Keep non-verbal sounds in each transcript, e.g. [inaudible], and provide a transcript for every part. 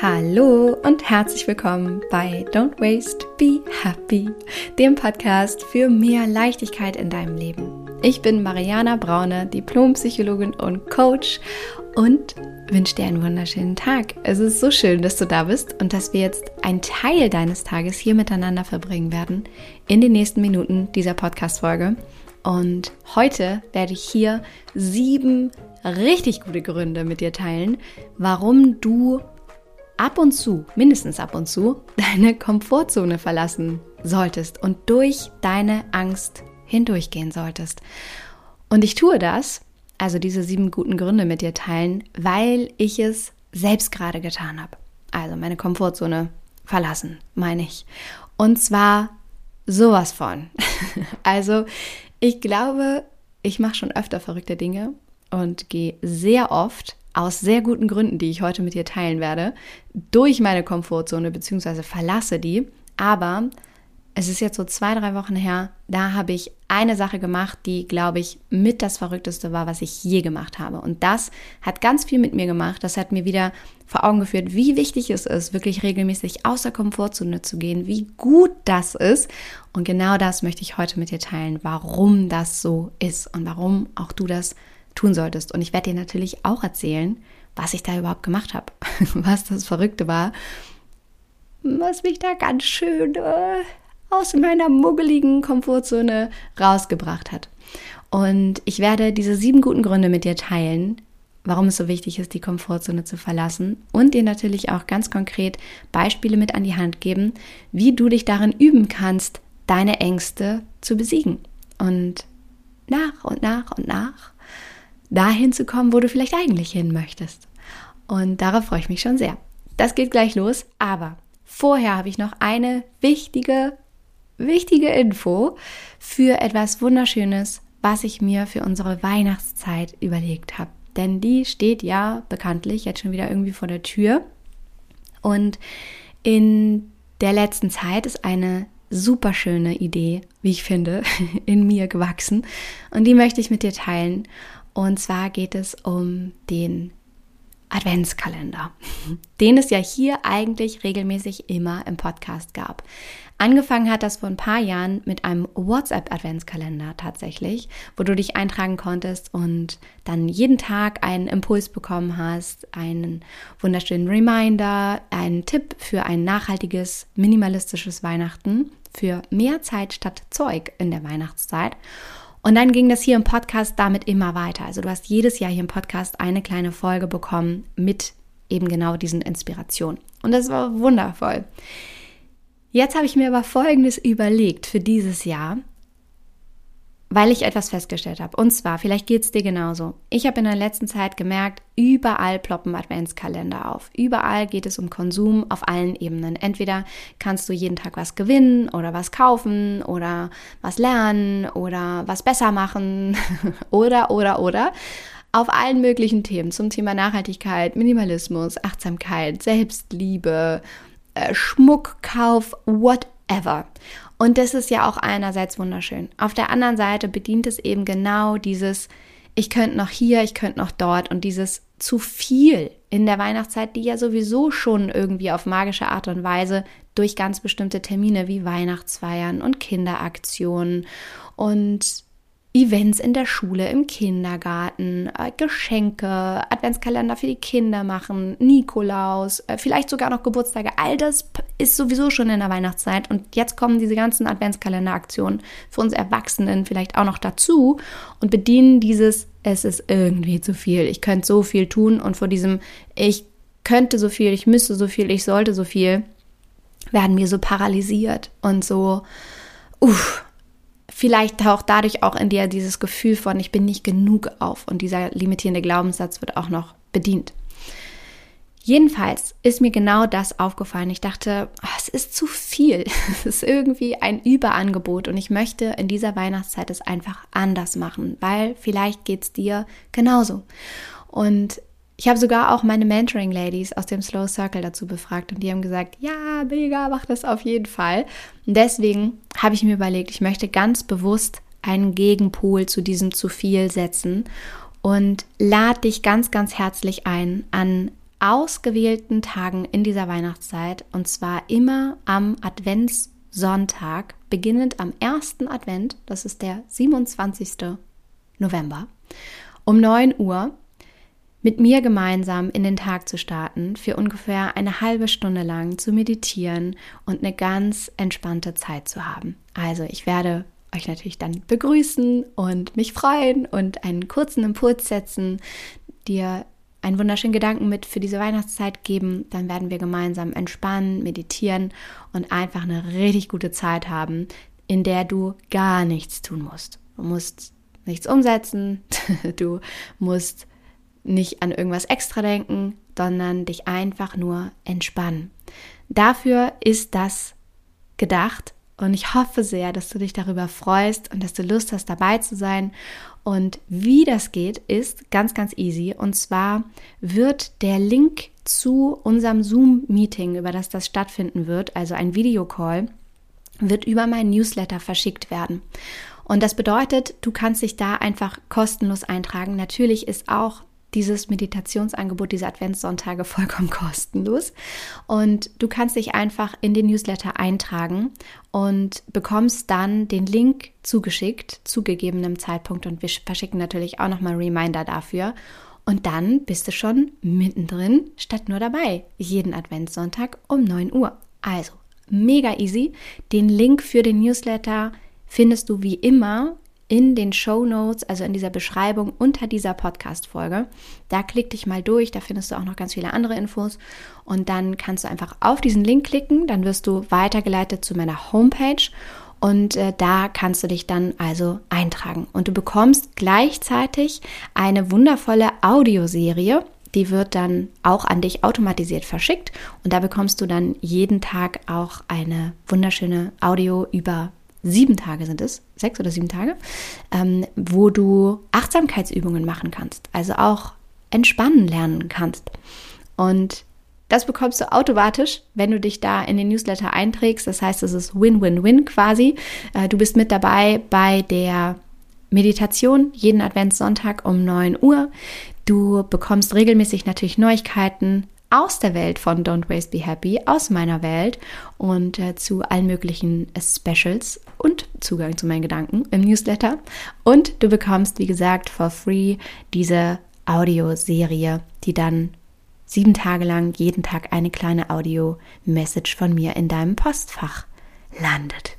Hallo und herzlich willkommen bei Don't Waste, Be Happy, dem Podcast für mehr Leichtigkeit in deinem Leben. Ich bin Mariana Braune, Diplompsychologin und Coach und wünsche dir einen wunderschönen Tag. Es ist so schön, dass du da bist und dass wir jetzt einen Teil deines Tages hier miteinander verbringen werden in den nächsten Minuten dieser Podcast-Folge. Und heute werde ich hier sieben richtig gute Gründe mit dir teilen, warum du ab und zu, mindestens ab und zu, deine Komfortzone verlassen solltest und durch deine Angst hindurchgehen solltest. Und ich tue das, also diese sieben guten Gründe mit dir teilen, weil ich es selbst gerade getan habe. Also meine Komfortzone verlassen, meine ich. Und zwar sowas von. [laughs] also ich glaube, ich mache schon öfter verrückte Dinge und gehe sehr oft aus sehr guten Gründen, die ich heute mit dir teilen werde, durch meine Komfortzone bzw. verlasse die. Aber es ist jetzt so zwei, drei Wochen her, da habe ich eine Sache gemacht, die, glaube ich, mit das Verrückteste war, was ich je gemacht habe. Und das hat ganz viel mit mir gemacht. Das hat mir wieder vor Augen geführt, wie wichtig es ist, wirklich regelmäßig aus der Komfortzone zu gehen, wie gut das ist. Und genau das möchte ich heute mit dir teilen, warum das so ist und warum auch du das tun solltest. Und ich werde dir natürlich auch erzählen, was ich da überhaupt gemacht habe, [laughs] was das Verrückte war, was mich da ganz schön äh, aus meiner muggeligen Komfortzone rausgebracht hat. Und ich werde diese sieben guten Gründe mit dir teilen, warum es so wichtig ist, die Komfortzone zu verlassen und dir natürlich auch ganz konkret Beispiele mit an die Hand geben, wie du dich darin üben kannst, deine Ängste zu besiegen und nach und nach und nach dahin zu kommen, wo du vielleicht eigentlich hin möchtest. Und darauf freue ich mich schon sehr. Das geht gleich los, aber vorher habe ich noch eine wichtige wichtige Info für etwas Wunderschönes, was ich mir für unsere Weihnachtszeit überlegt habe. Denn die steht ja bekanntlich jetzt schon wieder irgendwie vor der Tür. Und in der letzten Zeit ist eine super schöne Idee, wie ich finde, [laughs] in mir gewachsen. Und die möchte ich mit dir teilen. Und zwar geht es um den Adventskalender, [laughs] den es ja hier eigentlich regelmäßig immer im Podcast gab. Angefangen hat das vor ein paar Jahren mit einem WhatsApp-Adventskalender tatsächlich, wo du dich eintragen konntest und dann jeden Tag einen Impuls bekommen hast, einen wunderschönen Reminder, einen Tipp für ein nachhaltiges, minimalistisches Weihnachten, für mehr Zeit statt Zeug in der Weihnachtszeit. Und dann ging das hier im Podcast damit immer weiter. Also du hast jedes Jahr hier im Podcast eine kleine Folge bekommen mit eben genau diesen Inspirationen. Und das war wundervoll. Jetzt habe ich mir aber Folgendes überlegt für dieses Jahr, weil ich etwas festgestellt habe. Und zwar, vielleicht geht es dir genauso. Ich habe in der letzten Zeit gemerkt, überall ploppen Adventskalender auf. Überall geht es um Konsum auf allen Ebenen. Entweder kannst du jeden Tag was gewinnen oder was kaufen oder was lernen oder was besser machen [laughs] oder, oder, oder. Auf allen möglichen Themen zum Thema Nachhaltigkeit, Minimalismus, Achtsamkeit, Selbstliebe, äh, Schmuckkauf, whatever. Und das ist ja auch einerseits wunderschön. Auf der anderen Seite bedient es eben genau dieses, ich könnte noch hier, ich könnte noch dort und dieses zu viel in der Weihnachtszeit, die ja sowieso schon irgendwie auf magische Art und Weise durch ganz bestimmte Termine wie Weihnachtsfeiern und Kinderaktionen und Events in der Schule, im Kindergarten, äh, Geschenke, Adventskalender für die Kinder machen, Nikolaus, äh, vielleicht sogar noch Geburtstage. All das ist sowieso schon in der Weihnachtszeit. Und jetzt kommen diese ganzen Adventskalender-Aktionen für uns Erwachsenen vielleicht auch noch dazu und bedienen dieses, es ist irgendwie zu viel, ich könnte so viel tun. Und vor diesem, ich könnte so viel, ich müsste so viel, ich sollte so viel, werden wir so paralysiert und so, uff, vielleicht taucht dadurch auch in dir dieses Gefühl von, ich bin nicht genug auf und dieser limitierende Glaubenssatz wird auch noch bedient. Jedenfalls ist mir genau das aufgefallen. Ich dachte, oh, es ist zu viel. [laughs] Es ist irgendwie ein Überangebot und ich möchte in dieser Weihnachtszeit es einfach anders machen, weil vielleicht geht es dir genauso. Und ich habe sogar auch meine Mentoring-Ladies aus dem Slow Circle dazu befragt und die haben gesagt, ja, mega, mach das auf jeden Fall. Und deswegen habe ich mir überlegt, ich möchte ganz bewusst einen Gegenpol zu diesem zu viel setzen und lade dich ganz, ganz herzlich ein, an ausgewählten Tagen in dieser Weihnachtszeit und zwar immer am Adventssonntag, beginnend am ersten Advent, das ist der 27. November, um 9 Uhr mit mir gemeinsam in den Tag zu starten, für ungefähr eine halbe Stunde lang zu meditieren und eine ganz entspannte Zeit zu haben. Also ich werde euch natürlich dann begrüßen und mich freuen und einen kurzen Impuls setzen, dir einen wunderschönen Gedanken mit für diese Weihnachtszeit geben. Dann werden wir gemeinsam entspannen, meditieren und einfach eine richtig gute Zeit haben, in der du gar nichts tun musst. Du musst nichts umsetzen, [laughs] du musst nicht an irgendwas extra denken, sondern dich einfach nur entspannen. Dafür ist das gedacht und ich hoffe sehr, dass du dich darüber freust und dass du Lust hast, dabei zu sein. Und wie das geht, ist ganz, ganz easy. Und zwar wird der Link zu unserem Zoom-Meeting, über das das stattfinden wird, also ein Videocall, wird über meinen Newsletter verschickt werden. Und das bedeutet, du kannst dich da einfach kostenlos eintragen. Natürlich ist auch dieses Meditationsangebot, diese Adventssonntage [laughs] vollkommen kostenlos. Und du kannst dich einfach in den Newsletter eintragen und bekommst dann den Link zugeschickt zu gegebenem Zeitpunkt. Und wir verschicken natürlich auch nochmal Reminder dafür. Und dann bist du schon mittendrin, statt nur dabei, jeden Adventssonntag um 9 Uhr. Also, mega easy. Den Link für den Newsletter findest du wie immer in den Show Notes, also in dieser Beschreibung unter dieser Podcast-Folge. Da klick dich mal durch, da findest du auch noch ganz viele andere Infos. Und dann kannst du einfach auf diesen Link klicken, dann wirst du weitergeleitet zu meiner Homepage. Und äh, da kannst du dich dann also eintragen. Und du bekommst gleichzeitig eine wundervolle Audioserie. Die wird dann auch an dich automatisiert verschickt. Und da bekommst du dann jeden Tag auch eine wunderschöne Audio über sieben Tage sind es, sechs oder sieben Tage, ähm, wo du Achtsamkeitsübungen machen kannst, also auch entspannen lernen kannst. Und das bekommst du automatisch, wenn du dich da in den Newsletter einträgst. Das heißt, es ist Win-Win-Win quasi. Äh, du bist mit dabei bei der Meditation jeden Adventssonntag um 9 Uhr. Du bekommst regelmäßig natürlich Neuigkeiten, aus der Welt von Don't Waste Be Happy, aus meiner Welt und äh, zu allen möglichen Specials und Zugang zu meinen Gedanken im Newsletter. Und du bekommst, wie gesagt, for free diese Audioserie, die dann sieben Tage lang jeden Tag eine kleine Audio-Message von mir in deinem Postfach landet.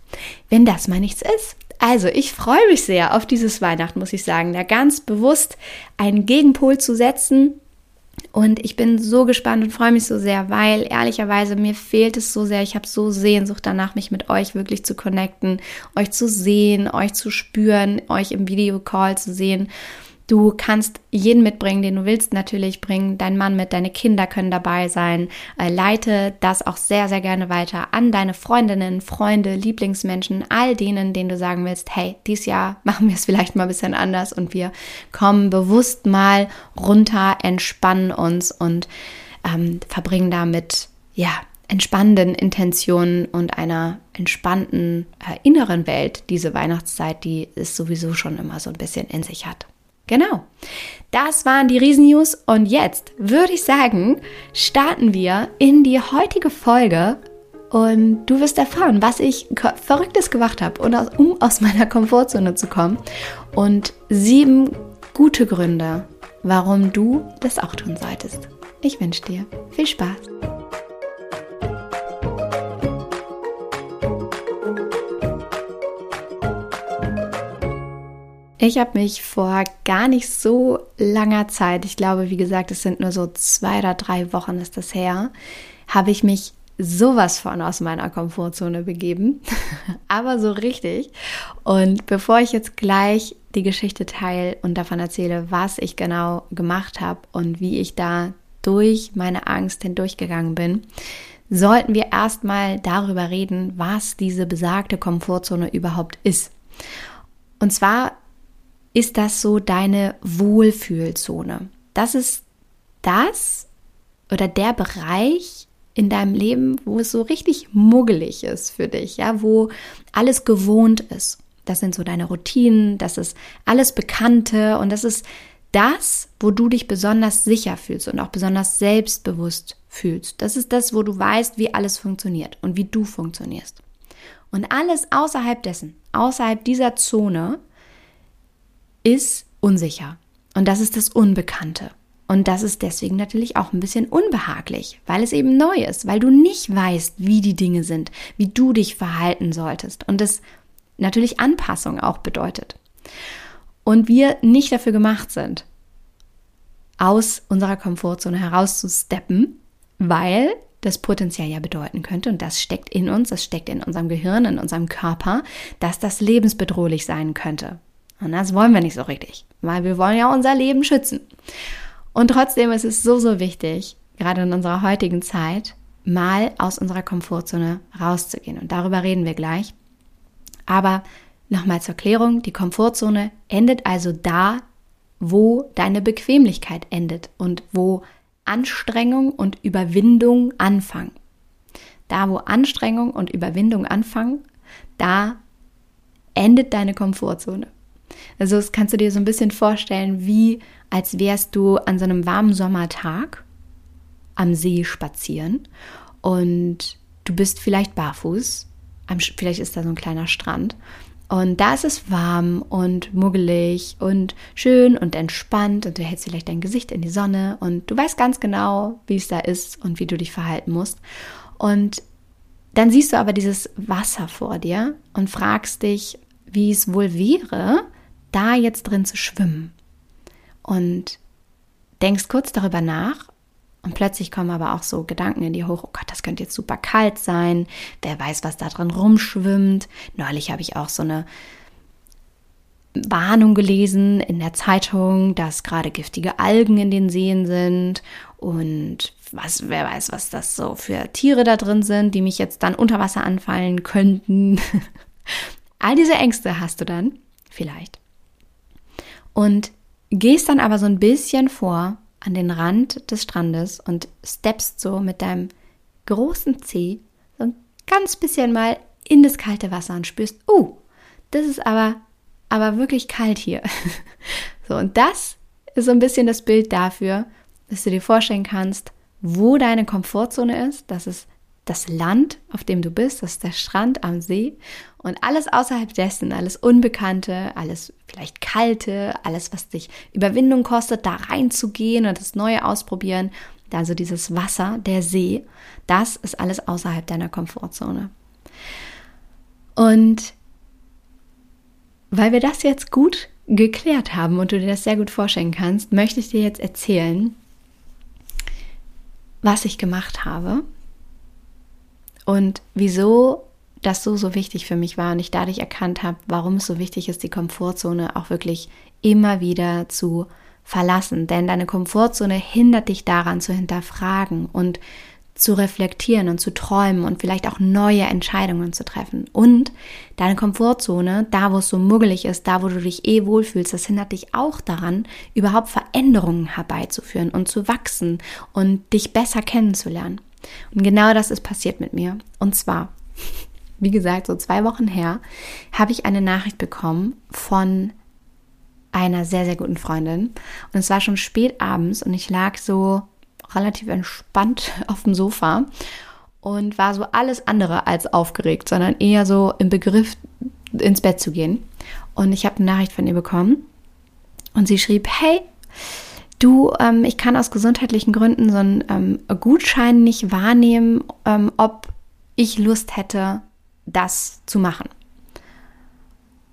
Wenn das mal nichts ist. Also, ich freue mich sehr auf dieses Weihnachten, muss ich sagen, da ganz bewusst einen Gegenpol zu setzen und ich bin so gespannt und freue mich so sehr, weil ehrlicherweise mir fehlt es so sehr. Ich habe so Sehnsucht danach, mich mit euch wirklich zu connecten, euch zu sehen, euch zu spüren, euch im Videocall zu sehen. Du kannst jeden mitbringen, den du willst natürlich bringen. Dein Mann mit, deine Kinder können dabei sein. Äh, leite das auch sehr, sehr gerne weiter an deine Freundinnen, Freunde, Lieblingsmenschen, all denen, denen du sagen willst, hey, dieses Jahr [laughs] machen wir es vielleicht mal ein bisschen anders und wir kommen bewusst mal runter, entspannen uns und ähm, verbringen damit, ja, entspannenden Intentionen und einer entspannten äh, inneren Welt diese Weihnachtszeit, die es sowieso schon immer so ein bisschen in sich hat. Genau. Das waren die Riesen-News und jetzt würde ich sagen, starten wir in die heutige Folge und du wirst erfahren, was ich Verrücktes gemacht habe, um aus meiner Komfortzone zu kommen und sieben gute Gründe, warum du das auch tun solltest. Ich wünsche dir viel Spaß. Ich habe mich vor gar nicht so langer Zeit, ich glaube, wie gesagt, es sind nur so zwei oder drei Wochen ist das her, habe ich mich sowas von aus meiner Komfortzone begeben, [laughs] aber so richtig. Und bevor ich jetzt gleich die Geschichte teile und davon erzähle, was ich genau gemacht habe und wie ich da durch meine Angst hindurchgegangen bin, sollten wir erstmal darüber reden, was diese besagte Komfortzone überhaupt ist. Und zwar ist das so deine Wohlfühlzone. Das ist das oder der Bereich in deinem Leben, wo es so richtig muggelig ist für dich, ja, wo alles gewohnt ist. Das sind so deine Routinen, das ist alles Bekannte und das ist das, wo du dich besonders sicher fühlst und auch besonders selbstbewusst fühlst. Das ist das, wo du weißt, wie alles funktioniert und wie du funktionierst. Und alles außerhalb dessen, außerhalb dieser Zone, ist unsicher. Und das ist das Unbekannte. Und das ist deswegen natürlich auch ein bisschen unbehaglich, weil es eben neu ist, weil du nicht weißt, wie die Dinge sind, wie du dich verhalten solltest. Und es natürlich Anpassung auch bedeutet. Und wir nicht dafür gemacht sind, aus unserer Komfortzone herauszusteppen, weil das Potenzial ja bedeuten könnte, und das steckt in uns, das steckt in unserem Gehirn, in unserem Körper, dass das lebensbedrohlich sein könnte. Und das wollen wir nicht so richtig, weil wir wollen ja unser Leben schützen. Und trotzdem ist es so, so wichtig, gerade in unserer heutigen Zeit, mal aus unserer Komfortzone rauszugehen. Und darüber reden wir gleich. Aber nochmal zur Klärung, die Komfortzone endet also da, wo deine Bequemlichkeit endet und wo Anstrengung und Überwindung anfangen. Da, wo Anstrengung und Überwindung anfangen, da endet deine Komfortzone. Also das kannst du dir so ein bisschen vorstellen, wie als wärst du an so einem warmen Sommertag am See spazieren und du bist vielleicht barfuß, vielleicht ist da so ein kleiner Strand und da ist es warm und muggelig und schön und entspannt und du hältst vielleicht dein Gesicht in die Sonne und du weißt ganz genau, wie es da ist und wie du dich verhalten musst. Und dann siehst du aber dieses Wasser vor dir und fragst dich, wie es wohl wäre, da jetzt drin zu schwimmen. Und denkst kurz darüber nach und plötzlich kommen aber auch so Gedanken in dir hoch, oh Gott, das könnte jetzt super kalt sein, wer weiß, was da drin rumschwimmt. Neulich habe ich auch so eine Warnung gelesen in der Zeitung, dass gerade giftige Algen in den Seen sind und was, wer weiß, was das so für Tiere da drin sind, die mich jetzt dann unter Wasser anfallen könnten. [laughs] All diese Ängste hast du dann vielleicht. Und gehst dann aber so ein bisschen vor an den Rand des Strandes und steppst so mit deinem großen Zeh so ein ganz bisschen mal in das kalte Wasser und spürst, uh, das ist aber, aber wirklich kalt hier. [laughs] so, und das ist so ein bisschen das Bild dafür, dass du dir vorstellen kannst, wo deine Komfortzone ist. Das ist das Land, auf dem du bist, das ist der Strand am See. Und alles außerhalb dessen, alles Unbekannte, alles vielleicht Kalte, alles, was dich Überwindung kostet, da reinzugehen und das Neue ausprobieren, also dieses Wasser, der See, das ist alles außerhalb deiner Komfortzone. Und weil wir das jetzt gut geklärt haben und du dir das sehr gut vorstellen kannst, möchte ich dir jetzt erzählen, was ich gemacht habe und wieso das so, so wichtig für mich war und ich dadurch erkannt habe, warum es so wichtig ist, die Komfortzone auch wirklich immer wieder zu verlassen. Denn deine Komfortzone hindert dich daran zu hinterfragen und zu reflektieren und zu träumen und vielleicht auch neue Entscheidungen zu treffen. Und deine Komfortzone, da wo es so muggelig ist, da wo du dich eh wohlfühlst, das hindert dich auch daran, überhaupt Veränderungen herbeizuführen und zu wachsen und dich besser kennenzulernen. Und genau das ist passiert mit mir. Und zwar, [laughs] wie gesagt, so zwei Wochen her, habe ich eine Nachricht bekommen von einer sehr, sehr guten Freundin. Und es war schon spät abends und ich lag so relativ entspannt [laughs] auf dem Sofa und war so alles andere als aufgeregt, sondern eher so im Begriff, ins Bett zu gehen. Und ich habe eine Nachricht von ihr bekommen und sie schrieb, hey, du, ähm, ich kann aus gesundheitlichen Gründen so einen ähm, Gutschein nicht wahrnehmen, ähm, ob ich Lust hätte, das zu machen.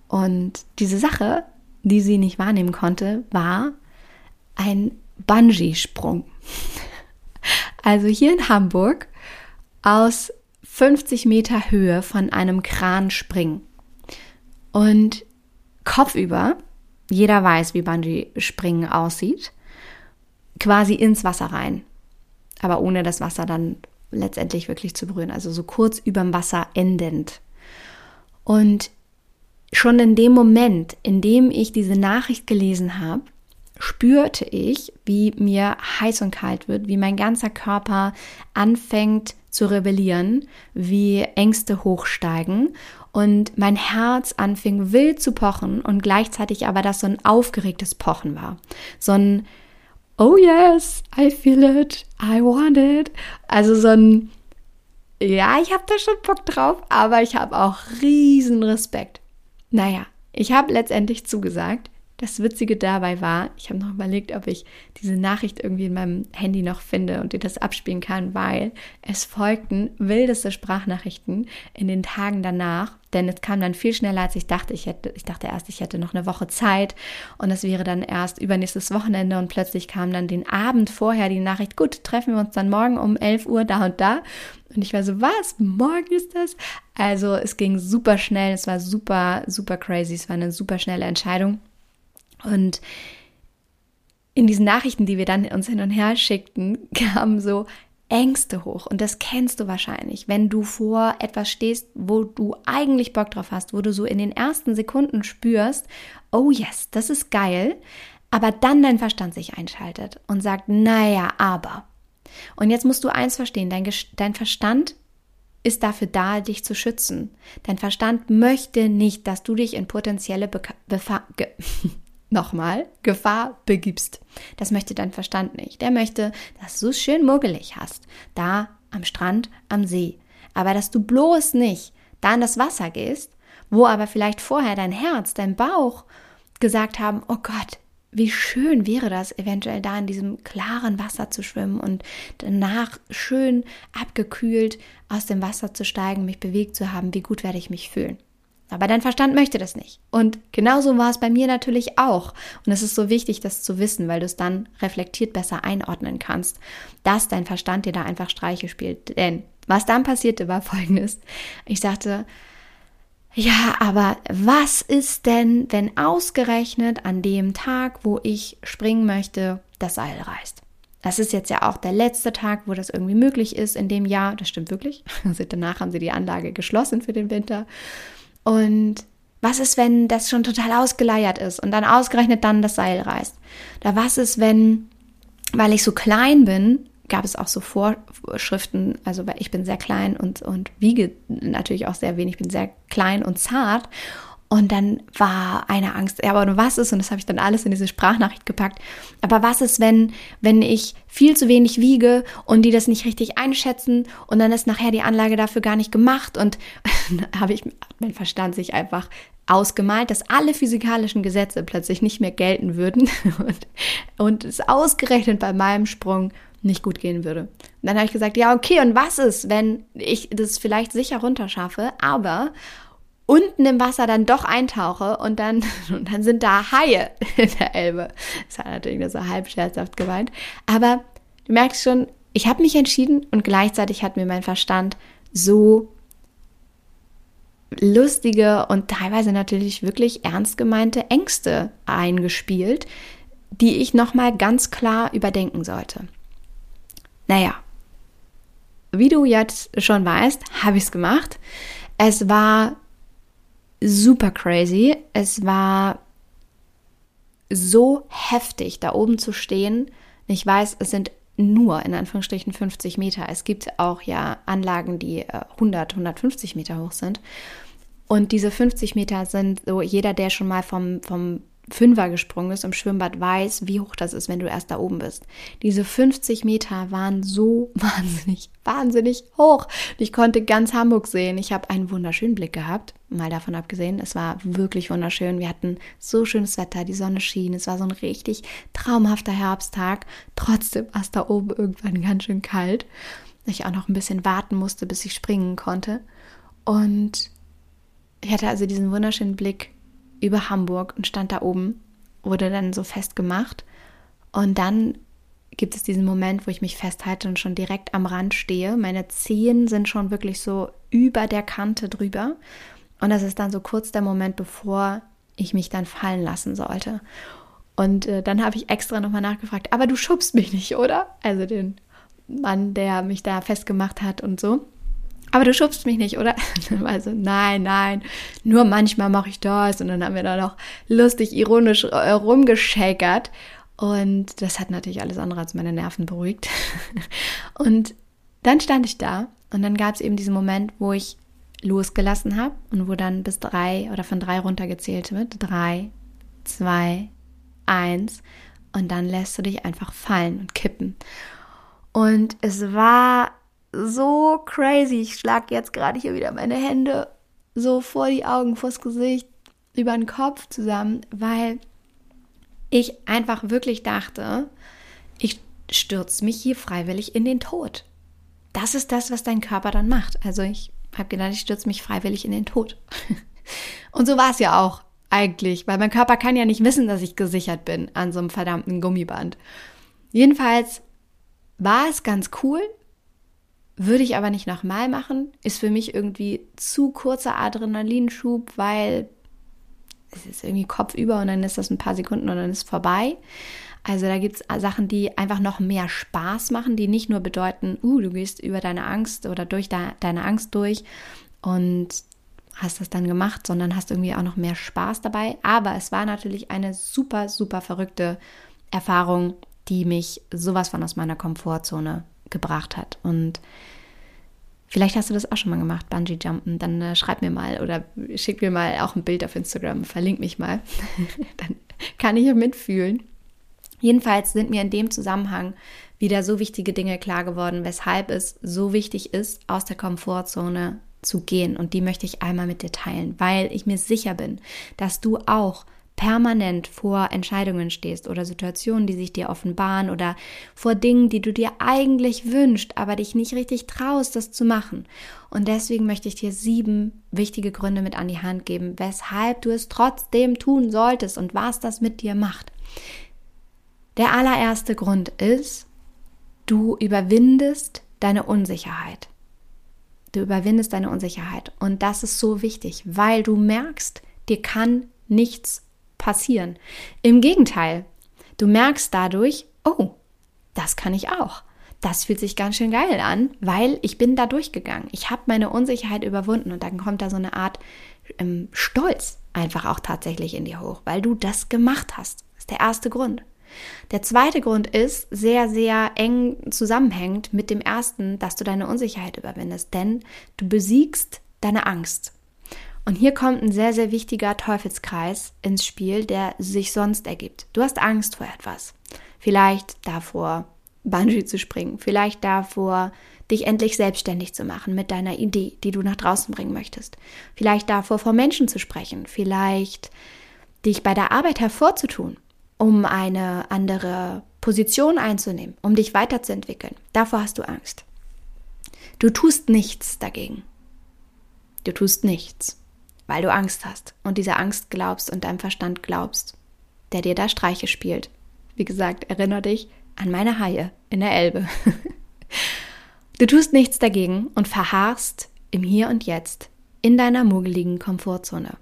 Und diese Sache, die sie nicht wahrnehmen konnte, war ein Bungee-Sprung. [laughs] Also hier in Hamburg aus 50 Meter Höhe von einem Kran springen. Und kopfüber, jeder weiß, wie Bungee-Springen aussieht, quasi ins Wasser rein. Aber ohne das Wasser dann letztendlich wirklich zu berühren. Also so kurz überm Wasser endend. Und schon in dem Moment, in dem ich diese Nachricht gelesen habe, spürte ich, wie mir heiß und kalt wird, wie mein ganzer Körper anfängt zu rebellieren, wie Ängste hochsteigen und mein Herz anfing wild zu pochen und gleichzeitig aber das so ein aufgeregtes Pochen war. So ein Oh yes, I feel it, I want it. Also so ein Ja, ich habe da schon Bock drauf, aber ich habe auch riesen Respekt. Naja, ich habe letztendlich zugesagt das Witzige dabei war, ich habe noch überlegt, ob ich diese Nachricht irgendwie in meinem Handy noch finde und dir das abspielen kann, weil es folgten wildeste Sprachnachrichten in den Tagen danach, denn es kam dann viel schneller, als ich dachte. Ich, hätte, ich dachte erst, ich hätte noch eine Woche Zeit und es wäre dann erst übernächstes Wochenende und plötzlich kam dann den Abend vorher die Nachricht, gut, treffen wir uns dann morgen um 11 Uhr da und da. Und ich war so, was? Morgen ist das? Also es ging super schnell, es war super, super crazy, es war eine super schnelle Entscheidung. Und in diesen Nachrichten, die wir dann uns hin und her schickten, [laughs] kamen so Ängste hoch. Und das kennst du wahrscheinlich, wenn du vor etwas stehst, wo du eigentlich Bock drauf hast, wo du so in den ersten Sekunden spürst, oh yes, das ist geil, aber dann dein Verstand sich einschaltet und sagt, naja, aber. Und jetzt musst du eins verstehen, dein, dein Verstand ist dafür da, dich zu schützen. Dein Verstand möchte nicht, dass du dich in potenzielle Be Befa [laughs] nochmal, Gefahr begibst. Das möchte dein Verstand nicht. Der möchte, dass du es schön muggelig hast. Da am Strand, am See. Aber dass du bloß nicht da in das Wasser gehst, wo aber vielleicht vorher dein Herz, dein Bauch gesagt haben, oh Gott, wie schön wäre das, eventuell da in diesem klaren Wasser zu schwimmen und danach schön abgekühlt aus dem Wasser zu steigen, mich bewegt zu haben, wie gut werde ich mich fühlen. Aber dein Verstand möchte das nicht. Und genauso war es bei mir natürlich auch. Und es ist so wichtig, das zu wissen, weil du es dann reflektiert besser einordnen kannst, dass dein Verstand dir da einfach Streiche spielt. Denn was dann passierte, war folgendes. Ich sagte, ja, aber was ist denn, wenn ausgerechnet an dem Tag, wo ich springen möchte, das Seil reißt? Das ist jetzt ja auch der letzte Tag, wo das irgendwie möglich ist in dem Jahr. Das stimmt wirklich. [laughs] Also danach haben sie die Anlage geschlossen für den Winter. Und was ist, wenn das schon total ausgeleiert ist und dann ausgerechnet dann das Seil reißt? Oder was ist, wenn, weil ich so klein bin, gab es auch so Vorschriften, also ich bin sehr klein und, und wiege natürlich auch sehr wenig, ich bin sehr klein und zart und dann war eine Angst, ja, aber was ist, und das habe ich dann alles in diese Sprachnachricht gepackt, aber was ist, wenn, wenn ich viel zu wenig wiege und die das nicht richtig einschätzen und dann ist nachher die Anlage dafür gar nicht gemacht und [laughs] habe ich, mein Verstand sich einfach ausgemalt, dass alle physikalischen Gesetze plötzlich nicht mehr gelten würden [laughs] und, und es ausgerechnet bei meinem Sprung nicht gut gehen würde. Und dann habe ich gesagt, ja, okay, und was ist, wenn ich das vielleicht sicher runterschaffe, aber unten im Wasser dann doch eintauche und dann, [laughs] und dann sind da Haie [laughs] in der Elbe. Das hat natürlich nur so halb scherzhaft gemeint. Aber du merkst schon, ich habe mich entschieden und gleichzeitig hat mir mein Verstand so lustige und teilweise natürlich wirklich ernst gemeinte Ängste eingespielt, die ich nochmal ganz klar überdenken sollte. Naja, wie du jetzt schon weißt, habe ich es gemacht. Es war super crazy. Es war so heftig, da oben zu stehen. Ich weiß, es sind nur in Anführungsstrichen 50 Meter. Es gibt auch ja Anlagen, die 100, äh, 150 Meter hoch sind. Und diese 50 Meter sind so, jeder, der schon mal vom, vom Fünfer gesprungen ist im Schwimmbad, weiß, wie hoch das ist, wenn du erst da oben bist. Diese 50 Meter waren so [laughs] wahnsinnig, wahnsinnig hoch. Ich konnte ganz Hamburg sehen. Ich habe einen wunderschönen Blick gehabt, mal davon abgesehen. Es war wirklich wunderschön. Wir hatten so schönes Wetter, die Sonne schien. Es war so ein richtig traumhafter Herbsttag. Trotzdem war es da oben irgendwann ganz schön kalt. Ich auch noch ein bisschen warten musste, bis ich springen konnte. Und ich hatte also diesen wunderschönen Blick über Hamburg und stand da oben, wurde dann so festgemacht. Und dann gibt es diesen Moment, wo ich mich festhalte und schon direkt am Rand stehe. Meine Zehen sind schon wirklich so über der Kante drüber. Und das ist dann so kurz der Moment, bevor ich mich dann fallen lassen sollte. Und äh, dann habe ich extra nochmal nachgefragt, aber du schubst mich nicht, oder? Also den Mann, der mich da festgemacht hat und so aber du schubst mich nicht, oder? [laughs] Also, nein, nein, nur manchmal mache ich das. Und dann haben wir da noch lustig, ironisch äh, rumgeschäkert. Und das hat natürlich alles andere als meine Nerven beruhigt. [laughs] Und dann stand ich da und dann gab es eben diesen Moment, wo ich losgelassen habe und wo dann bis drei oder von drei runtergezählt wird. Drei, zwei, eins. Und dann lässt du dich einfach fallen und kippen. Und es war so crazy. Ich schlage jetzt gerade hier wieder meine Hände so vor die Augen, vors Gesicht, über den Kopf zusammen, weil ich einfach wirklich dachte, ich stürze mich hier freiwillig in den Tod. Das ist das, was dein Körper dann macht. Also ich habe gedacht, ich stürze mich freiwillig in den Tod. [laughs] Und so war es ja auch eigentlich, weil mein Körper kann ja nicht wissen, dass ich gesichert bin an so einem verdammten Gummiband. Jedenfalls war es ganz cool, würde ich aber nicht nochmal machen, ist für mich irgendwie zu kurzer Adrenalinschub, weil es ist irgendwie Kopf über und dann ist das ein paar Sekunden und dann ist es vorbei. Also da gibt es Sachen, die einfach noch mehr Spaß machen, die nicht nur bedeuten, uh, du gehst über deine Angst oder durch de deine Angst durch und hast das dann gemacht, sondern hast irgendwie auch noch mehr Spaß dabei. Aber es war natürlich eine super, super verrückte Erfahrung, die mich sowas von aus meiner Komfortzone gebracht hat. Und vielleicht hast du das auch schon mal gemacht, Bungee Jumpen. Dann äh, schreib mir mal oder schick mir mal auch ein Bild auf Instagram, verlink mich mal. [laughs] dann kann ich mitfühlen. Jedenfalls sind mir in dem Zusammenhang wieder so wichtige Dinge klar geworden, weshalb es so wichtig ist, aus der Komfortzone zu gehen. Und die möchte ich einmal mit dir teilen, weil ich mir sicher bin, dass du auch permanent vor Entscheidungen stehst oder Situationen, die sich dir offenbaren oder vor Dingen, die du dir eigentlich wünschst, aber dich nicht richtig traust, das zu machen. Und deswegen möchte ich dir sieben wichtige Gründe mit an die Hand geben, weshalb du es trotzdem tun solltest und was das mit dir macht. Der allererste Grund ist, du überwindest deine Unsicherheit. Du überwindest deine Unsicherheit. Und das ist so wichtig, weil du merkst, dir kann nichts passieren. Im Gegenteil, du merkst dadurch, oh, das kann ich auch. Das fühlt sich ganz schön geil an, weil ich bin da durchgegangen. Ich habe meine Unsicherheit überwunden und dann kommt da so eine Art ähm, Stolz einfach auch tatsächlich in dir hoch, weil du das gemacht hast. Das ist der erste Grund. Der zweite Grund ist sehr, sehr eng zusammenhängt mit dem ersten, dass du deine Unsicherheit überwindest, denn du besiegst deine Angst. Und hier kommt ein sehr, sehr wichtiger Teufelskreis ins Spiel, der sich sonst ergibt. Du hast Angst vor etwas. Vielleicht davor, Bungee zu springen. Vielleicht davor, dich endlich selbstständig zu machen mit deiner Idee, die du nach draußen bringen möchtest. Vielleicht davor, vor Menschen zu sprechen. Vielleicht dich bei der Arbeit hervorzutun, um eine andere Position einzunehmen, um dich weiterzuentwickeln. Davor hast du Angst. Du tust nichts dagegen. Du tust nichts weil du Angst hast und dieser Angst glaubst und deinem Verstand glaubst, der dir da Streiche spielt. Wie gesagt, erinnere dich an meine Haie in der Elbe. [laughs] du tust nichts dagegen und verharrst im Hier und Jetzt in deiner muggeligen Komfortzone.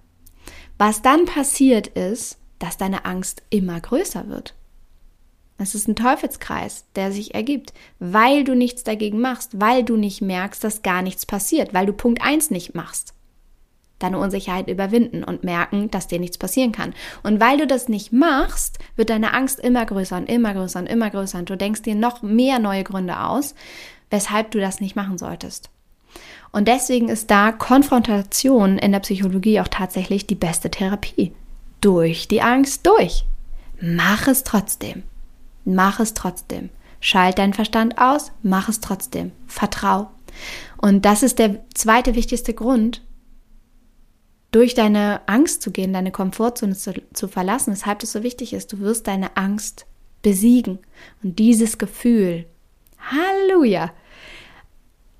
Was dann passiert ist, dass deine Angst immer größer wird. Es ist ein Teufelskreis, der sich ergibt, weil du nichts dagegen machst, weil du nicht merkst, dass gar nichts passiert, weil du Punkt 1 nicht machst deine Unsicherheit überwinden und merken, dass dir nichts passieren kann. Und weil du das nicht machst, wird deine Angst immer größer und immer größer und immer größer und du denkst dir noch mehr neue Gründe aus, weshalb du das nicht machen solltest. Und deswegen ist da Konfrontation in der Psychologie auch tatsächlich die beste Therapie. Durch die Angst durch. Mach es trotzdem. Mach es trotzdem. Schalt deinen Verstand aus, mach es trotzdem. Vertrau. Und das ist der zweite wichtigste Grund, durch deine Angst zu gehen, deine Komfortzone zu, zu verlassen, weshalb es so wichtig ist, du wirst deine Angst besiegen. Und dieses Gefühl, Halleluja,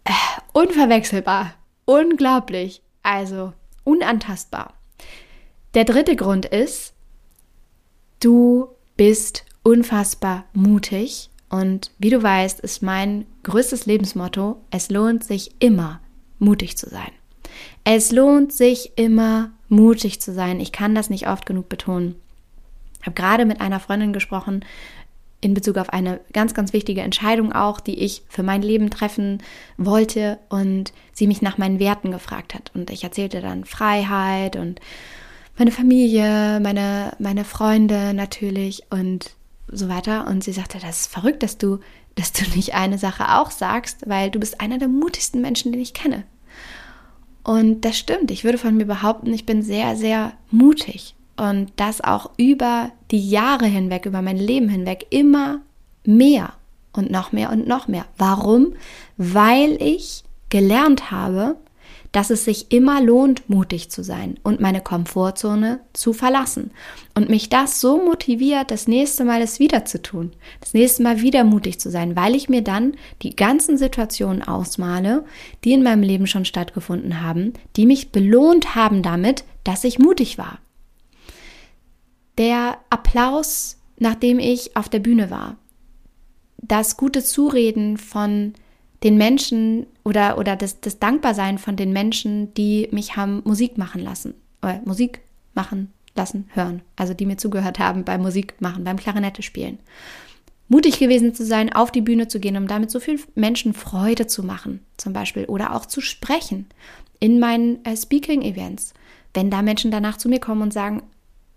äh, unverwechselbar, unglaublich, also unantastbar. Der dritte Grund ist, du bist unfassbar mutig und wie du weißt, ist mein größtes Lebensmotto, es lohnt sich immer, mutig zu sein. Es lohnt sich immer, mutig zu sein. Ich kann das nicht oft genug betonen. Ich habe gerade mit einer Freundin gesprochen in Bezug auf eine ganz, ganz wichtige Entscheidung auch, die ich für mein Leben treffen wollte und sie mich nach meinen Werten gefragt hat. Und ich erzählte dann Freiheit und meine Familie, meine, meine Freunde natürlich und so weiter. Und sie sagte, das ist verrückt, dass du, dass du nicht eine Sache auch sagst, weil du bist einer der mutigsten Menschen, den ich kenne. Und das stimmt. Ich würde von mir behaupten, ich bin sehr, sehr mutig. Und das auch über die Jahre hinweg, über mein Leben hinweg immer mehr und noch mehr und noch mehr. Warum? Weil ich gelernt habe, dass es sich immer lohnt, mutig zu sein und meine Komfortzone zu verlassen. Und mich das so motiviert, das nächste Mal es wieder zu tun, das nächste Mal wieder mutig zu sein, weil ich mir dann die ganzen Situationen ausmale, die in meinem Leben schon stattgefunden haben, die mich belohnt haben damit, dass ich mutig war. Der Applaus, nachdem ich auf der Bühne war, das gute Zureden von den Menschen oder, oder das, das Dankbarsein von den Menschen, die mich haben Musik machen lassen, oder Musik machen lassen, hören, also die mir zugehört haben beim Musik machen, beim Klarinette spielen. Mutig gewesen zu sein, auf die Bühne zu gehen, um damit so vielen Menschen Freude zu machen, zum Beispiel, oder auch zu sprechen in meinen äh, Speaking-Events. Wenn da Menschen danach zu mir kommen und sagen,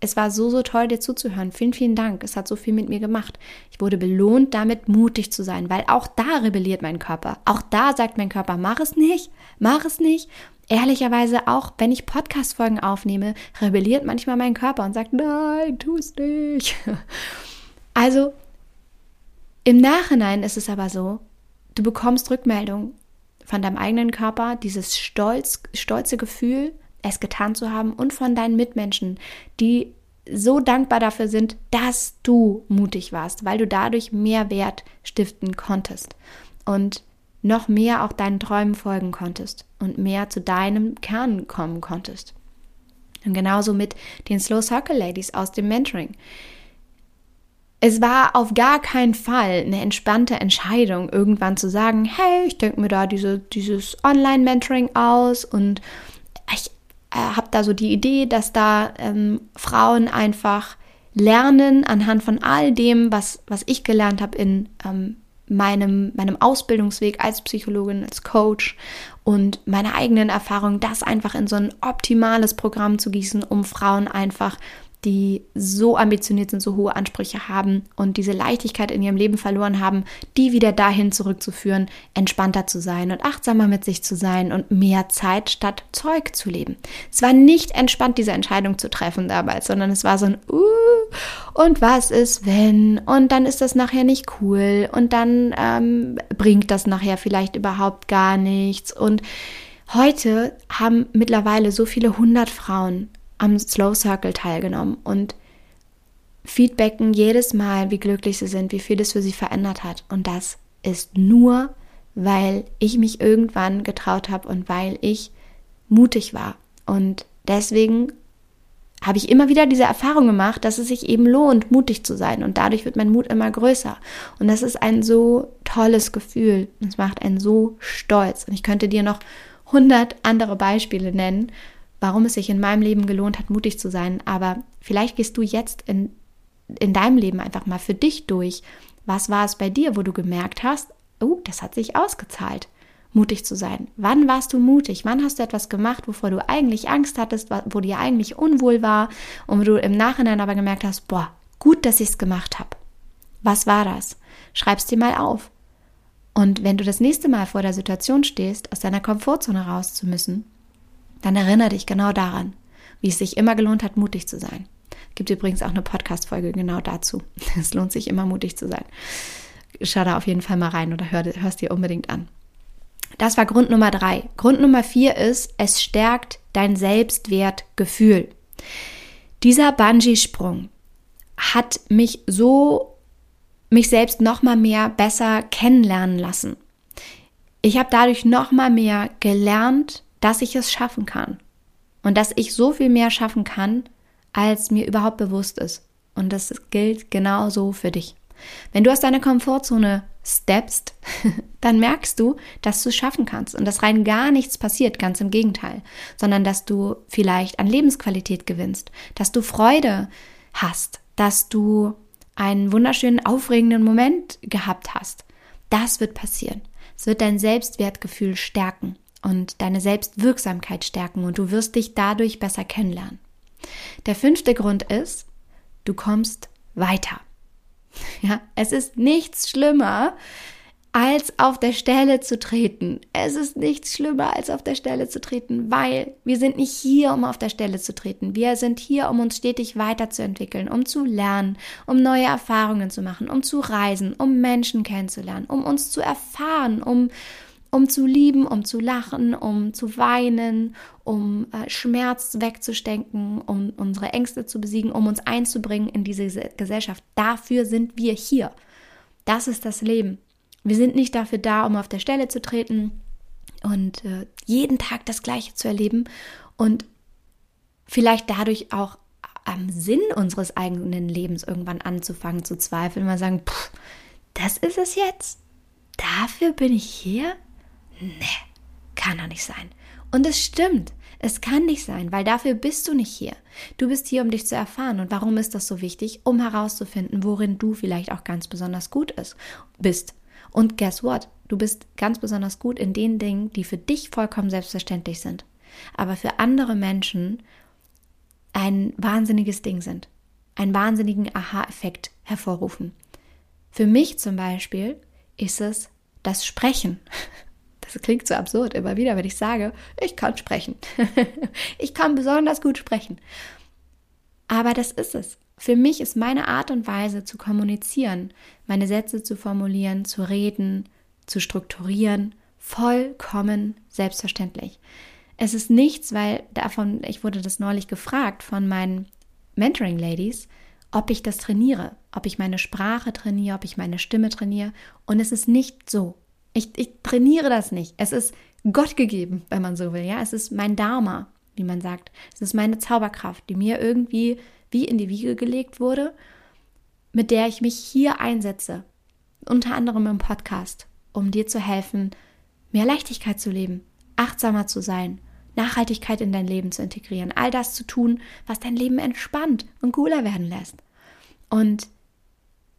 es war so, so toll, dir zuzuhören. Vielen, vielen Dank. Es hat so viel mit mir gemacht. Ich wurde belohnt, damit mutig zu sein, weil auch da rebelliert mein Körper. Auch da sagt mein Körper, mach es nicht, mach es nicht. Ehrlicherweise auch, wenn ich Podcast-Folgen aufnehme, rebelliert manchmal mein Körper und sagt, nein, tu es nicht. [laughs] Also, im Nachhinein ist es aber so, du bekommst Rückmeldung von deinem eigenen Körper, dieses stolz, stolze Gefühl, es getan zu haben und von deinen Mitmenschen, die so dankbar dafür sind, dass du mutig warst, weil du dadurch mehr Wert stiften konntest und noch mehr auch deinen Träumen folgen konntest und mehr zu deinem Kern kommen konntest. Und genauso mit den Slow Circle Ladies aus dem Mentoring. Es war auf gar keinen Fall eine entspannte Entscheidung, irgendwann zu sagen, hey, ich denke mir da diese, dieses Online-Mentoring aus und äh, habe da so die Idee, dass da ähm, Frauen einfach lernen anhand von all dem, was, was ich gelernt habe in ähm, meinem, meinem Ausbildungsweg als Psychologin, als Coach und meine eigenen Erfahrungen, das einfach in so ein optimales Programm zu gießen, um Frauen einfach die so ambitioniert sind, so hohe Ansprüche haben und diese Leichtigkeit in ihrem Leben verloren haben, die wieder dahin zurückzuführen, entspannter zu sein und achtsamer mit sich zu sein und mehr Zeit statt Zeug zu leben. Es war nicht entspannt, diese Entscheidung zu treffen damals, sondern es war so ein uh, und was ist wenn und dann ist das nachher nicht cool und dann ähm, bringt das nachher vielleicht überhaupt gar nichts und Heute haben mittlerweile so viele hundert Frauen am Slow Circle teilgenommen und feedbacken jedes Mal, wie glücklich sie sind, wie viel es für sie verändert hat. Und das ist nur, weil ich mich irgendwann getraut habe und weil ich mutig war. Und deswegen habe ich immer wieder diese Erfahrung gemacht, dass es sich eben lohnt, mutig zu sein. Und dadurch wird mein Mut immer größer. Und das ist ein so tolles Gefühl. Es macht einen so stolz. Und ich könnte dir noch hundert andere Beispiele nennen, warum es sich in meinem Leben gelohnt hat, mutig zu sein. Aber vielleicht gehst du jetzt in, in deinem Leben einfach mal für dich durch. Was war es bei dir, wo du gemerkt hast, oh, das hat sich ausgezahlt, mutig zu sein? Wann warst du mutig? Wann hast du etwas gemacht, wovor du eigentlich Angst hattest, wo dir eigentlich unwohl war und wo du im Nachhinein aber gemerkt hast, boah, gut, dass ich es gemacht habe. Was war das? Schreib's dir mal auf. Und wenn du das nächste Mal vor der Situation stehst, aus deiner Komfortzone raus zu müssen, dann erinnere dich genau daran, wie es sich immer gelohnt hat, mutig zu sein. Gibt übrigens auch eine Podcast-Folge genau dazu. [laughs] Es lohnt sich immer, mutig zu sein. Schau da auf jeden Fall mal rein oder hör, hörst dir unbedingt an. Das war Grund Nummer drei. Grund Nummer vier ist, es stärkt dein Selbstwertgefühl. Dieser Bungee-Sprung hat mich so, mich selbst noch mal mehr besser kennenlernen lassen. Ich habe dadurch noch mal mehr gelernt, dass ich es schaffen kann und dass ich so viel mehr schaffen kann, als mir überhaupt bewusst ist. Und das gilt genauso für dich. Wenn du aus deiner Komfortzone steppst, [laughs] dann merkst du, dass du es schaffen kannst und dass rein gar nichts passiert, ganz im Gegenteil, sondern dass du vielleicht an Lebensqualität gewinnst, dass du Freude hast, dass du einen wunderschönen, aufregenden Moment gehabt hast. Das wird passieren. Es wird dein Selbstwertgefühl stärken und deine Selbstwirksamkeit stärken und du wirst dich dadurch besser kennenlernen. Der fünfte Grund ist, du kommst weiter. [laughs] Ja, es ist nichts schlimmer, als auf der Stelle zu treten. Es ist nichts schlimmer, als auf der Stelle zu treten, weil wir sind nicht hier, um auf der Stelle zu treten. Wir sind hier, um uns stetig weiterzuentwickeln, um zu lernen, um neue Erfahrungen zu machen, um zu reisen, um Menschen kennenzulernen, um uns zu erfahren, um, um zu lieben, um zu lachen, um zu weinen, um äh, Schmerz wegzustecken, um unsere Ängste zu besiegen, um uns einzubringen in diese Gesellschaft. Dafür sind wir hier. Das ist das Leben. Wir sind nicht dafür da, um auf der Stelle zu treten und äh, jeden Tag das Gleiche zu erleben und vielleicht dadurch auch am Sinn unseres eigenen Lebens irgendwann anzufangen zu zweifeln, mal sagen, pff, das ist es jetzt? Dafür bin ich hier? Nee, kann doch nicht sein. Und es stimmt. Es kann nicht sein, weil dafür bist du nicht hier. Du bist hier, um dich zu erfahren. Und warum ist das so wichtig? Um herauszufinden, worin du vielleicht auch ganz besonders gut ist, bist. Und guess what? Du bist ganz besonders gut in den Dingen, die für dich vollkommen selbstverständlich sind, aber für andere Menschen ein wahnsinniges Ding sind, einen wahnsinnigen Aha-Effekt hervorrufen. Für mich zum Beispiel ist es das Sprechen. [laughs] Das klingt so absurd immer wieder, wenn ich sage, ich kann sprechen. [laughs] ich kann besonders gut sprechen. Aber das ist es. Für mich ist meine Art und Weise zu kommunizieren, meine Sätze zu formulieren, zu reden, zu strukturieren, vollkommen selbstverständlich. Es ist nichts, weil davon, ich wurde das neulich gefragt von meinen Mentoring-Ladies, ob ich das trainiere, ob ich meine Sprache trainiere, ob ich meine Stimme trainiere. Und es ist nicht so. Ich, ich trainiere das nicht. Es ist Gott gegeben, wenn man so will. Ja, es ist mein Dharma, wie man sagt. Es ist meine Zauberkraft, die mir irgendwie wie in die Wiege gelegt wurde, mit der ich mich hier einsetze, unter anderem im Podcast, um dir zu helfen, mehr Leichtigkeit zu leben, achtsamer zu sein, Nachhaltigkeit in dein Leben zu integrieren, all das zu tun, was dein Leben entspannt und cooler werden lässt. Und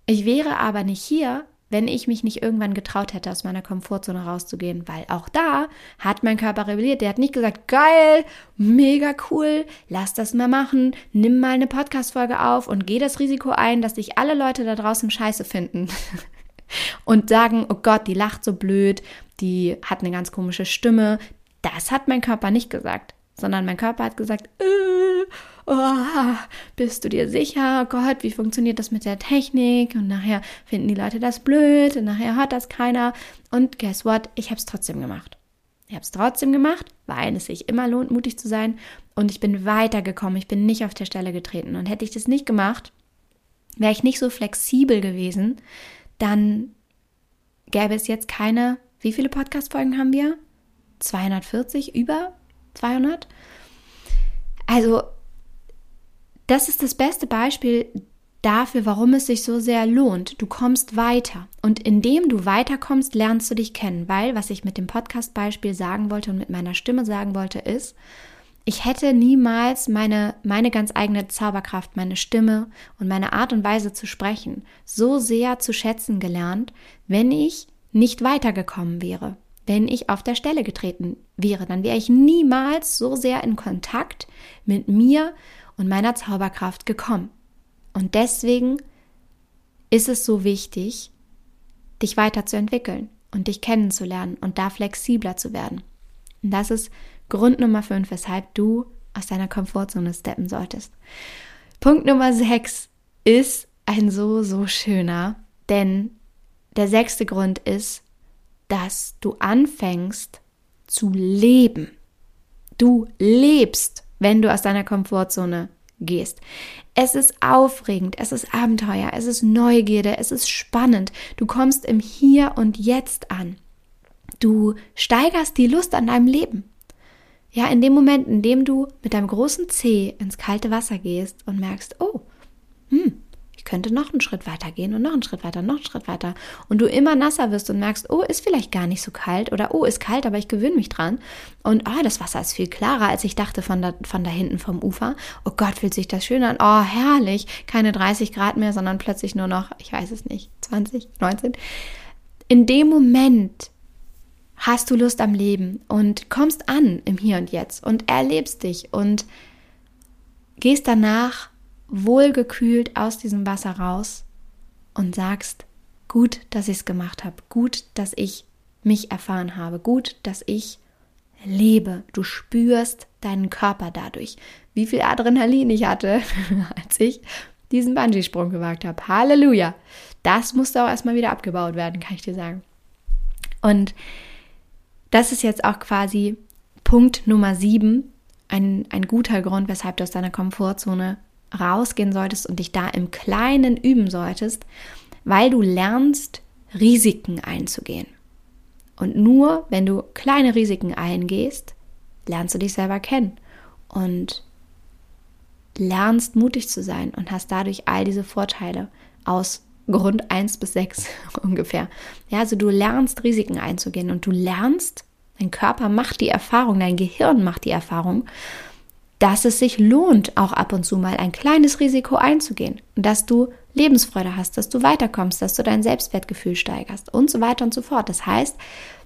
ich wäre aber nicht hier, wenn ich mich nicht irgendwann getraut hätte, aus meiner Komfortzone rauszugehen, weil auch da hat mein Körper rebelliert. Der hat nicht gesagt, geil, mega cool, lass das mal machen, nimm mal eine Podcast-Folge auf und geh das Risiko ein, dass dich alle Leute da draußen scheiße finden. [laughs] und sagen, oh Gott, die lacht so blöd, die hat eine ganz komische Stimme. Das hat mein Körper nicht gesagt, sondern mein Körper hat gesagt, äh, oh, bist du dir sicher, oh Gott, wie funktioniert das mit der Technik? Und nachher finden die Leute das blöd und nachher hört das keiner. Und guess what? Ich habe es trotzdem gemacht. Ich habe es trotzdem gemacht, weil es sich immer lohnt, mutig zu sein. Und ich bin weitergekommen. Ich bin nicht auf der Stelle getreten. Und hätte ich das nicht gemacht, wäre ich nicht so flexibel gewesen, dann gäbe es jetzt keine, wie viele Podcast-Folgen haben wir? 240, über 200? Also das ist das beste Beispiel dafür, warum es sich so sehr lohnt. Du kommst weiter. Und indem du weiterkommst, lernst du dich kennen. Weil, was ich mit dem Podcast-Beispiel sagen wollte und mit meiner Stimme sagen wollte, ist, ich hätte niemals meine, meine ganz eigene Zauberkraft, meine Stimme und meine Art und Weise zu sprechen so sehr zu schätzen gelernt, wenn ich nicht weitergekommen wäre, wenn ich auf der Stelle getreten wäre. Dann wäre ich niemals so sehr in Kontakt mit mir und meiner Zauberkraft gekommen. Und deswegen ist es so wichtig, dich weiterzuentwickeln und dich kennenzulernen und da flexibler zu werden. Und das ist Grund Nummer 5, weshalb du aus deiner Komfortzone steppen solltest. Punkt Nummer 6 ist ein so, so schöner, denn der sechste Grund ist, dass du anfängst zu leben. Du lebst wenn du aus deiner Komfortzone gehst. Es ist aufregend, es ist Abenteuer, es ist Neugierde, es ist spannend. Du kommst im Hier und Jetzt an. Du steigerst die Lust an deinem Leben. Ja, in dem Moment, in dem du mit deinem großen Zeh ins kalte Wasser gehst und merkst, oh, hm, ich könnte noch einen Schritt weiter gehen und noch einen Schritt weiter, noch einen Schritt weiter. Und du immer nasser wirst und merkst, oh, ist vielleicht gar nicht so kalt oder oh, ist kalt, aber ich gewöhne mich dran. Und oh, das Wasser ist viel klarer, als ich dachte von da, von da hinten vom Ufer. Oh Gott, fühlt sich das schön an. Oh, herrlich. Keine 30 Grad mehr, sondern plötzlich nur noch, ich weiß es nicht, 20, 19. In dem Moment hast du Lust am Leben und kommst an im Hier und Jetzt und erlebst dich und gehst danach wohlgekühlt aus diesem Wasser raus und sagst, gut, dass ich es gemacht habe, gut, dass ich mich erfahren habe, gut, dass ich lebe. Du spürst deinen Körper dadurch. Wie viel Adrenalin ich hatte, [laughs] als ich diesen Bungee-Sprung gewagt habe. Halleluja. Das musste auch erstmal wieder abgebaut werden, kann ich dir sagen. Und das ist jetzt auch quasi Punkt Nummer sieben, ein, ein guter Grund, weshalb du aus deiner Komfortzone rausgehen solltest und dich da im Kleinen üben solltest, weil du lernst, Risiken einzugehen. Und nur wenn du kleine Risiken eingehst, lernst du dich selber kennen und lernst mutig zu sein und hast dadurch all diese Vorteile aus Grund 1 bis 6 [laughs] ungefähr. Ja, also du lernst Risiken einzugehen und du lernst, dein Körper macht die Erfahrung, dein Gehirn macht die Erfahrung, dass es sich lohnt, auch ab und zu mal ein kleines Risiko einzugehen und dass du Lebensfreude hast, dass du weiterkommst, dass du dein Selbstwertgefühl steigerst und so weiter und so fort. Das heißt,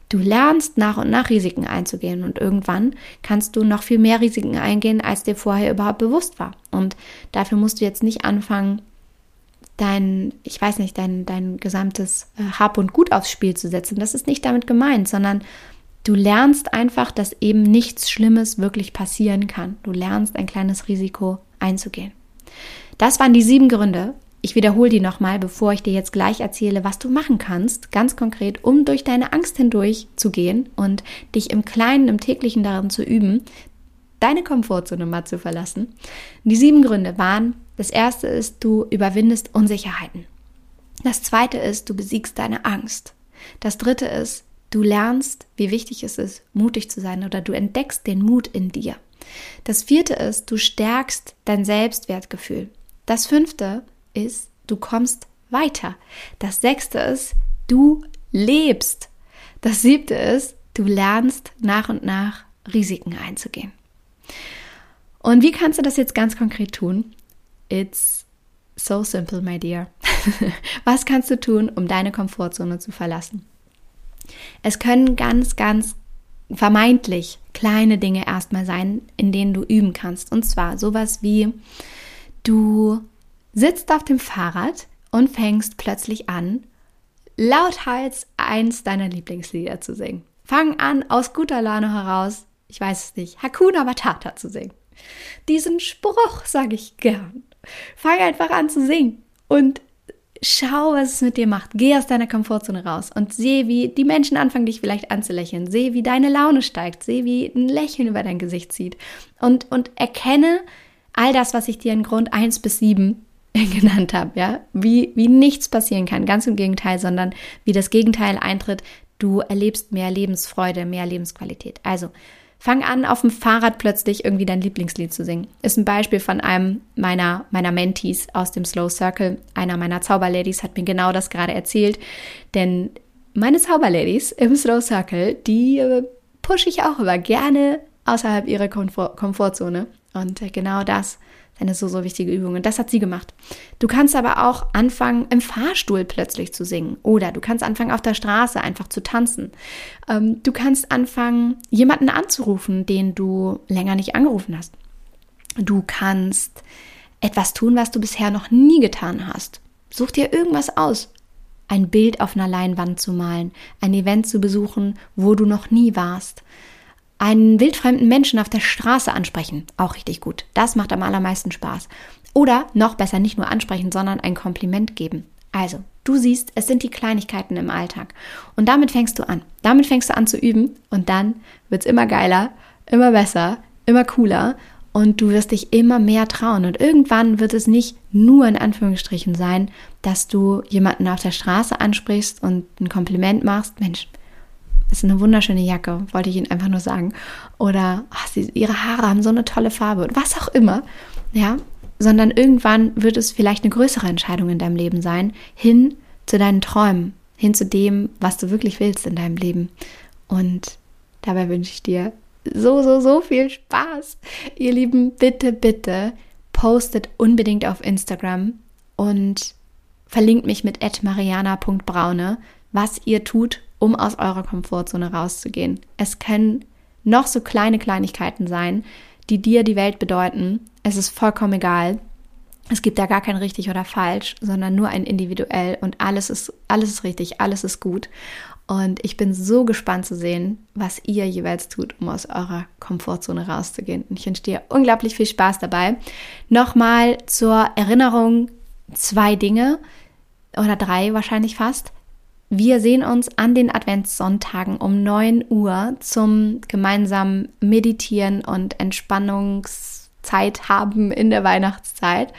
du lernst nach und nach Risiken einzugehen und irgendwann kannst du noch viel mehr Risiken eingehen, als dir vorher überhaupt bewusst war. Und dafür musst du jetzt nicht anfangen, dein, ich weiß nicht, dein, dein gesamtes äh, Hab und Gut aufs Spiel zu setzen. Das ist nicht damit gemeint, sondern du lernst einfach, dass eben nichts Schlimmes wirklich passieren kann. Du lernst ein kleines Risiko einzugehen. Das waren die sieben Gründe. Ich wiederhole die nochmal, bevor ich dir jetzt gleich erzähle, was du machen kannst, ganz konkret, um durch deine Angst hindurch zu gehen und dich im Kleinen, im täglichen darin zu üben, deine Komfortzone mal zu verlassen. Die sieben Gründe waren, das erste ist, du überwindest Unsicherheiten. Das zweite ist, du besiegst deine Angst. Das dritte ist, du lernst, wie wichtig es ist, mutig zu sein oder du entdeckst den Mut in dir. Das vierte ist, du stärkst dein Selbstwertgefühl. Das fünfte ist, du kommst weiter. Das sechste ist, du lebst. Das siebte ist, du lernst nach und nach Risiken einzugehen. Und wie kannst du das jetzt ganz konkret tun? It's so simple, my dear. [laughs] Was kannst du tun, um deine Komfortzone zu verlassen? Es können ganz, ganz vermeintlich kleine Dinge erstmal sein, in denen du üben kannst. Und zwar sowas wie, du sitzt auf dem Fahrrad und fängst plötzlich an, lauthals eins deiner Lieblingslieder zu singen. Fang an, aus guter Laune heraus, ich weiß es nicht, Hakuna Matata zu singen. Diesen Spruch sage ich gern. Fang einfach an zu singen und schau, was es mit dir macht. Geh aus deiner Komfortzone raus und sehe, wie die Menschen anfangen, dich vielleicht anzulächeln. Sehe, wie deine Laune steigt. Sehe, wie ein Lächeln über dein Gesicht zieht. Und, und erkenne all das, was ich dir in Grund 1 bis 7 [laughs] genannt habe, ja, wie, wie nichts passieren kann, ganz im Gegenteil, sondern wie das Gegenteil eintritt, du erlebst mehr Lebensfreude, mehr Lebensqualität. Also, Fang an, auf dem Fahrrad plötzlich irgendwie dein Lieblingslied zu singen. Ist ein Beispiel von einem meiner, meiner Mentees aus dem Slow Circle. Einer meiner Zauberladies hat mir genau das gerade erzählt. Denn meine Zauberladies im Slow Circle, die äh, pushe ich auch immer gerne außerhalb ihrer Komfort Komfortzone. Und äh, genau das eine so, so wichtige Übung. Und das hat sie gemacht. Du kannst aber auch anfangen, im Fahrstuhl plötzlich zu singen. Oder du kannst anfangen, auf der Straße einfach zu tanzen. Ähm, du kannst anfangen, jemanden anzurufen, den du länger nicht angerufen hast. Du kannst etwas tun, was du bisher noch nie getan hast. Such dir irgendwas aus. Ein Bild auf einer Leinwand zu malen, ein Event zu besuchen, wo du noch nie warst einen wildfremden Menschen auf der Straße ansprechen. Auch richtig gut. Das macht am allermeisten Spaß. Oder noch besser nicht nur ansprechen, sondern ein Kompliment geben. Also, du siehst, es sind die Kleinigkeiten im Alltag. Und damit fängst du an. Damit fängst du an zu üben und dann wird es immer geiler, immer besser, immer cooler und du wirst dich immer mehr trauen. Und irgendwann wird es nicht nur in Anführungsstrichen sein, dass du jemanden auf der Straße ansprichst und ein Kompliment machst. Mensch, ist eine wunderschöne Jacke, wollte ich Ihnen einfach nur sagen. Oder ach, sie, ihre Haare haben so eine tolle Farbe. Was auch immer. Ja, sondern irgendwann wird es vielleicht eine größere Entscheidung in deinem Leben sein, hin zu deinen Träumen, hin zu dem, was du wirklich willst in deinem Leben. Und dabei wünsche ich dir so, so, so viel Spaß. Ihr Lieben, bitte, bitte postet unbedingt auf Instagram und verlinkt mich mit mariana.braune, was ihr tut, um aus eurer Komfortzone rauszugehen. Es können noch so kleine Kleinigkeiten sein, die dir die Welt bedeuten. Es ist vollkommen egal. Es gibt da gar kein richtig oder falsch, sondern nur ein individuell und alles ist, alles ist richtig, alles ist gut. Und ich bin so gespannt zu sehen, was ihr jeweils tut, um aus eurer Komfortzone rauszugehen. Und ich wünsche dir unglaublich viel Spaß dabei. Nochmal zur Erinnerung zwei Dinge oder drei wahrscheinlich fast. Wir sehen uns an den Adventssonntagen um 9 Uhr zum gemeinsamen Meditieren und Entspannungszeit haben in der Weihnachtszeit.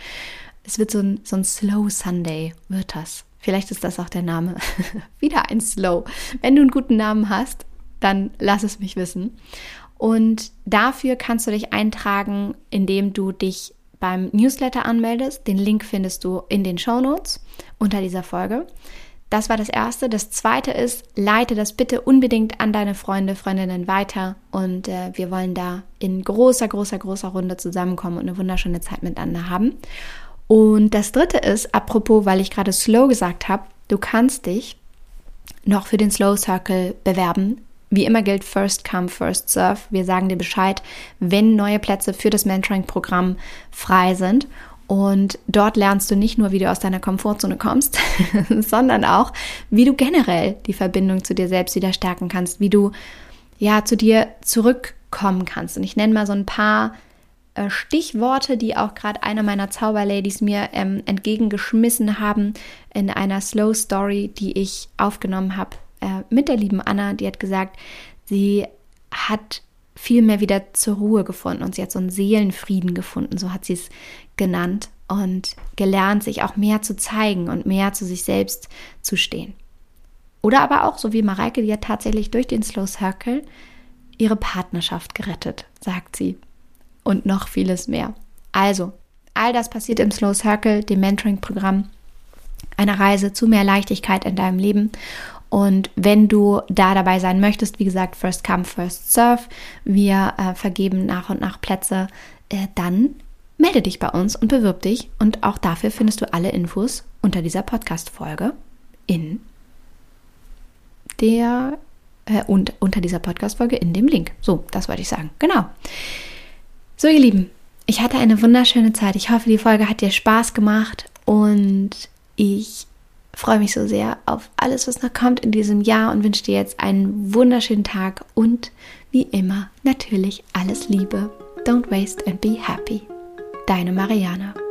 Es wird so ein, so ein Slow Sunday, wird das. Vielleicht ist das auch der Name. [laughs] Wieder ein Slow. Wenn du einen guten Namen hast, dann lass es mich wissen. Und dafür kannst du dich eintragen, indem du dich beim Newsletter anmeldest. Den Link findest du in den Show Notes unter dieser Folge. Das war das Erste. Das Zweite ist, leite das bitte unbedingt an deine Freunde, Freundinnen weiter. Und äh, wir wollen da in großer, großer, großer Runde zusammenkommen und eine wunderschöne Zeit miteinander haben. Und das dritte ist, apropos, weil ich gerade Slow gesagt habe, du kannst dich noch für den Slow Circle bewerben. Wie immer gilt First Come, First Serve. Wir sagen dir Bescheid, wenn neue Plätze für das Mentoring-Programm frei sind. Und dort lernst du nicht nur, wie du aus deiner Komfortzone kommst, [laughs] sondern auch, wie du generell die Verbindung zu dir selbst wieder stärken kannst, wie du ja zu dir zurückkommen kannst. Und ich nenne mal so ein paar äh, Stichworte, die auch gerade eine meiner Zauberladies mir ähm, entgegengeschmissen haben in einer Slow Story, die ich aufgenommen habe äh, mit der lieben Anna. Die hat gesagt, sie hat viel mehr wieder zur Ruhe gefunden und sie hat so einen Seelenfrieden gefunden, so hat sie es genannt und gelernt, sich auch mehr zu zeigen und mehr zu sich selbst zu stehen. Oder aber auch, so wie Mareike, die hat tatsächlich durch den Slow Circle ihre Partnerschaft gerettet, sagt sie und noch vieles mehr. Also, all das passiert im Slow Circle, dem Mentoring-Programm, einer Reise zu mehr Leichtigkeit in deinem Leben. Und wenn du da dabei sein möchtest, wie gesagt, First Come, First Serve, wir äh, vergeben nach und nach Plätze, äh, dann melde dich bei uns und bewirb dich. Und auch dafür findest du alle Infos unter dieser Podcast-Folge in der äh, und unter dieser Podcast-Folge in dem Link. So, das wollte ich sagen. Genau. So, ihr Lieben, ich hatte eine wunderschöne Zeit. Ich hoffe, die Folge hat dir Spaß gemacht und ich freue mich so sehr auf alles, was noch kommt in diesem Jahr und wünsche dir jetzt einen wunderschönen Tag und wie immer natürlich alles Liebe. Don't waste and be happy. Deine Mariana.